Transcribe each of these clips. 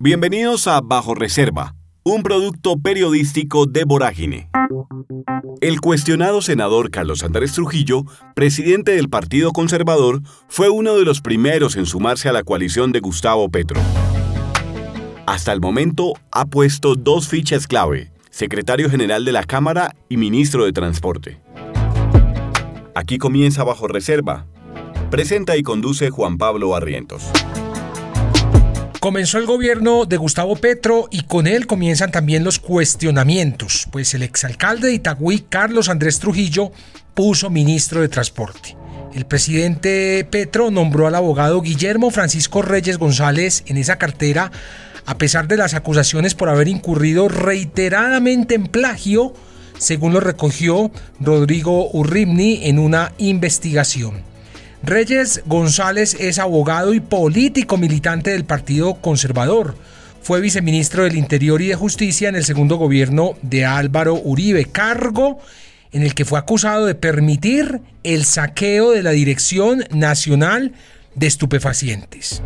Bienvenidos a Bajo Reserva, un producto periodístico de Vorágine. El cuestionado senador Carlos Andrés Trujillo, presidente del Partido Conservador, fue uno de los primeros en sumarse a la coalición de Gustavo Petro. Hasta el momento ha puesto dos fichas clave, secretario general de la Cámara y ministro de Transporte. Aquí comienza Bajo Reserva. Presenta y conduce Juan Pablo Barrientos. Comenzó el gobierno de Gustavo Petro y con él comienzan también los cuestionamientos, pues el exalcalde de Itagüí, Carlos Andrés Trujillo, puso ministro de Transporte. El presidente Petro nombró al abogado Guillermo Francisco Reyes González en esa cartera, a pesar de las acusaciones por haber incurrido reiteradamente en plagio, según lo recogió Rodrigo Urrimni en una investigación. Reyes González es abogado y político militante del Partido Conservador. Fue viceministro del Interior y de Justicia en el segundo gobierno de Álvaro Uribe, cargo en el que fue acusado de permitir el saqueo de la Dirección Nacional de Estupefacientes.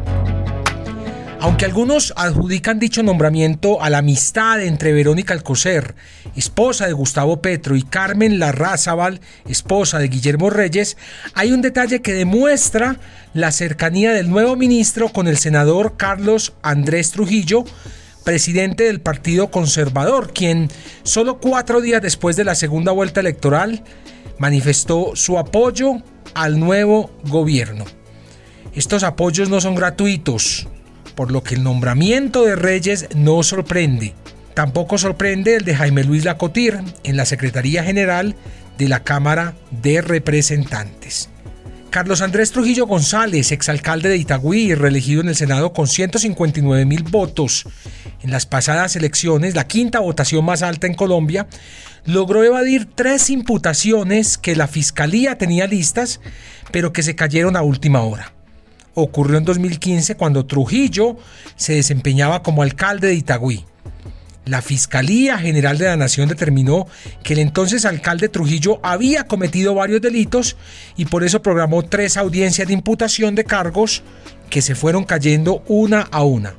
Aunque algunos adjudican dicho nombramiento a la amistad entre Verónica Alcocer, esposa de Gustavo Petro, y Carmen Larrázaval, esposa de Guillermo Reyes, hay un detalle que demuestra la cercanía del nuevo ministro con el senador Carlos Andrés Trujillo, presidente del Partido Conservador, quien solo cuatro días después de la segunda vuelta electoral manifestó su apoyo al nuevo gobierno. Estos apoyos no son gratuitos, por lo que el nombramiento de Reyes no sorprende. Tampoco sorprende el de Jaime Luis Lacotir en la Secretaría General de la Cámara de Representantes. Carlos Andrés Trujillo González, exalcalde de Itagüí, reelegido en el Senado con 159 mil votos en las pasadas elecciones, la quinta votación más alta en Colombia, logró evadir tres imputaciones que la Fiscalía tenía listas, pero que se cayeron a última hora ocurrió en 2015 cuando Trujillo se desempeñaba como alcalde de Itagüí. La Fiscalía General de la Nación determinó que el entonces alcalde Trujillo había cometido varios delitos y por eso programó tres audiencias de imputación de cargos que se fueron cayendo una a una.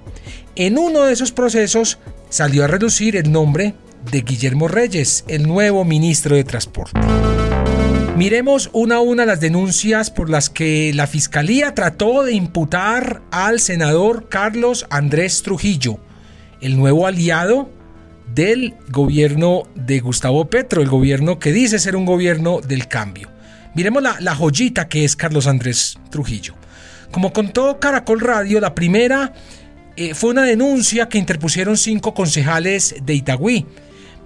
En uno de esos procesos salió a reducir el nombre de Guillermo Reyes, el nuevo ministro de Transporte. Miremos una a una las denuncias por las que la Fiscalía trató de imputar al senador Carlos Andrés Trujillo, el nuevo aliado del gobierno de Gustavo Petro, el gobierno que dice ser un gobierno del cambio. Miremos la, joyita que es Carlos Andrés Trujillo. Como contó Caracol Radio, la primera eh, fue una denuncia que interpusieron cinco concejales de Itagüí.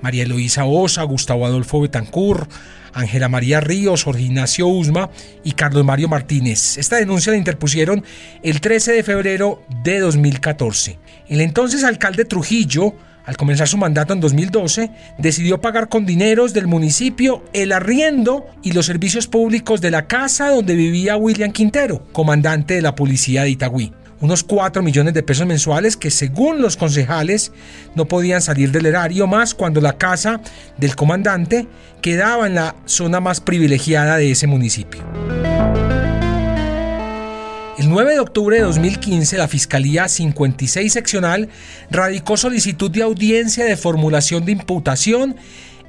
María Eloísa Osa, Gustavo Adolfo Betancur, Ángela María Ríos, Jorge Ignacio Usma y Carlos Mario Martínez. Esta denuncia la interpusieron el 13 de febrero de 2014. El entonces alcalde Trujillo, al comenzar su mandato en 2012, decidió pagar con dineros del municipio el arriendo y los servicios públicos de la casa donde vivía William Quintero, comandante de la policía de Itagüí unos 4 millones de pesos mensuales que según los concejales no podían salir del erario más cuando la casa del comandante quedaba en la zona más privilegiada de ese municipio. El 9 de octubre de 2015, la Fiscalía 56 seccional radicó solicitud de audiencia de formulación de imputación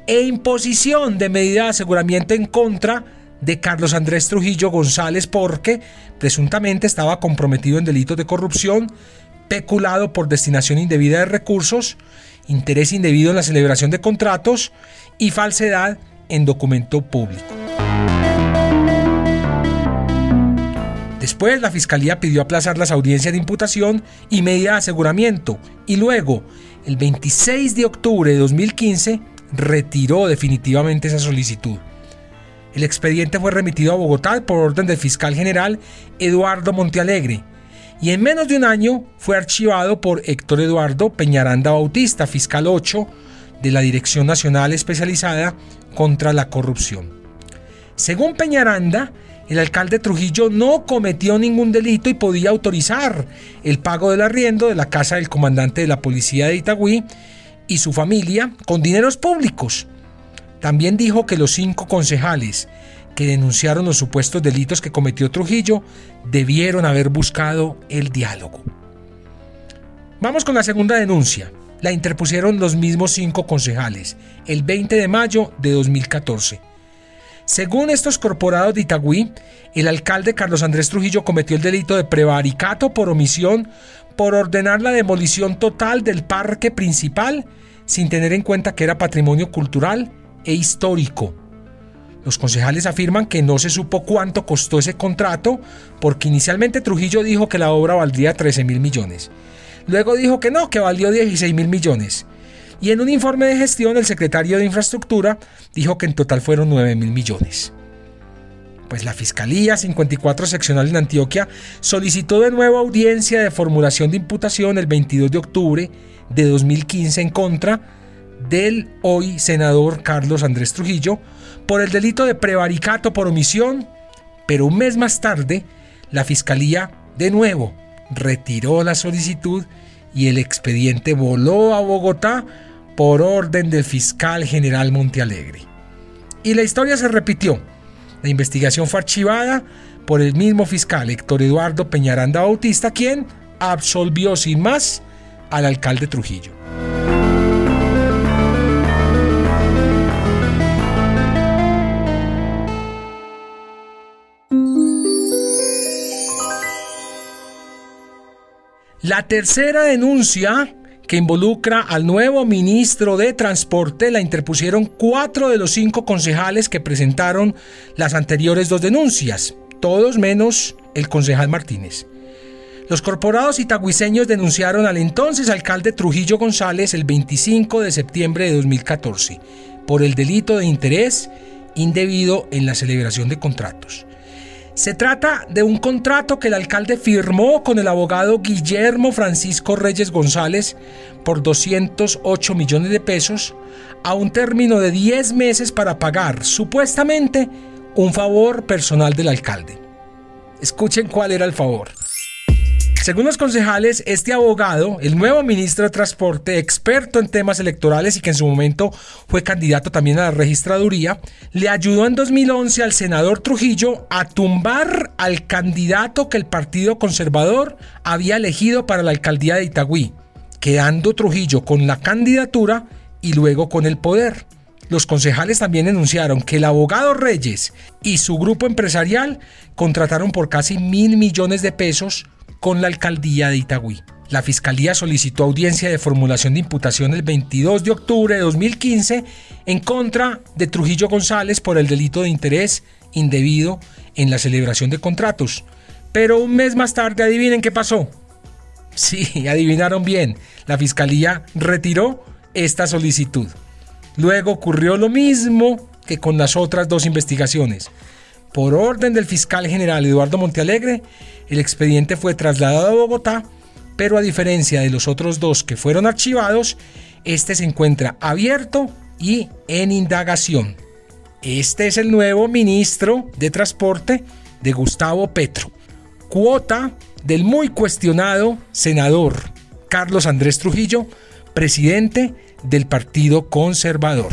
e imposición de medida de aseguramiento en contra de Carlos Andrés Trujillo González porque presuntamente estaba comprometido en delitos de corrupción, peculado por destinación indebida de recursos, interés indebido en la celebración de contratos y falsedad en documento público. Después la Fiscalía pidió aplazar las audiencias de imputación y medida de aseguramiento y luego, el 26 de octubre de 2015, retiró definitivamente esa solicitud. El expediente fue remitido a Bogotá por orden del fiscal general Eduardo Montealegre y en menos de un año fue archivado por Héctor Eduardo Peñaranda Bautista, fiscal 8 de la Dirección Nacional Especializada contra la Corrupción. Según Peñaranda, el alcalde Trujillo no cometió ningún delito y podía autorizar el pago del arriendo de la casa del comandante de la policía de Itagüí y su familia con dineros públicos también dijo que los cinco concejales que denunciaron los supuestos delitos que cometió Trujillo debieron haber buscado el diálogo. Vamos con la segunda denuncia. La interpusieron los mismos cinco concejales el 20 de mayo de 2014. Según estos corporados de Itagüí, el alcalde Carlos Andrés Trujillo cometió el delito de prevaricato por omisión por ordenar la demolición total del parque principal sin tener en cuenta que era patrimonio cultural e histórico. Los concejales afirman que no se supo cuánto costó ese contrato porque inicialmente Trujillo dijo que la obra valdría 13 mil millones. Luego dijo que no, que valió 16 mil millones. Y en un informe de gestión, el secretario de Infraestructura dijo que en total fueron 9 mil millones. Pues la Fiscalía 54 seccional en Antioquia solicitó de nuevo audiencia de formulación de imputación el 22 de octubre de 2015 en contra del hoy senador Carlos Andrés Trujillo por el delito de prevaricato por omisión, pero un mes más tarde la Fiscalía de nuevo retiró la solicitud y el expediente voló a Bogotá por orden del fiscal general Montealegre. Y la historia se repitió. La investigación fue archivada por el mismo fiscal Héctor Eduardo Peñaranda Bautista, quien absolvió sin más al alcalde Trujillo. La tercera denuncia que involucra al nuevo ministro de Transporte la interpusieron cuatro de los cinco concejales que presentaron las anteriores dos denuncias, todos menos el concejal Martínez. Los corporados itagüiseños denunciaron al entonces alcalde Trujillo González el 25 de septiembre de 2014 por el delito de interés indebido en la celebración de contratos. Se trata de un contrato que el alcalde firmó con el abogado Guillermo Francisco Reyes González por 208 millones de pesos a un término de 10 meses para pagar supuestamente un favor personal del alcalde. Escuchen cuál era el favor. Según los concejales, este abogado, el nuevo ministro de Transporte, experto en temas electorales y que en su momento fue candidato también a la registraduría, le ayudó en 2011 al senador Trujillo a tumbar al candidato que el Partido Conservador había elegido para la alcaldía de Itagüí, quedando Trujillo con la candidatura y luego con el poder. Los concejales también denunciaron que el abogado Reyes y su grupo empresarial contrataron por casi mil millones de pesos con la alcaldía de Itagüí. La Fiscalía solicitó audiencia de formulación de imputación el 22 de octubre de 2015 en contra de Trujillo González por el delito de interés indebido en la celebración de contratos. Pero un mes más tarde, adivinen qué pasó. Sí, adivinaron bien, la Fiscalía retiró esta solicitud. Luego ocurrió lo mismo que con las otras dos investigaciones. Por orden del fiscal general Eduardo Montealegre, el expediente fue trasladado a Bogotá, pero a diferencia de los otros dos que fueron archivados, este se encuentra abierto y en indagación. Este es el nuevo ministro de Transporte de Gustavo Petro, cuota del muy cuestionado senador Carlos Andrés Trujillo, presidente del Partido Conservador.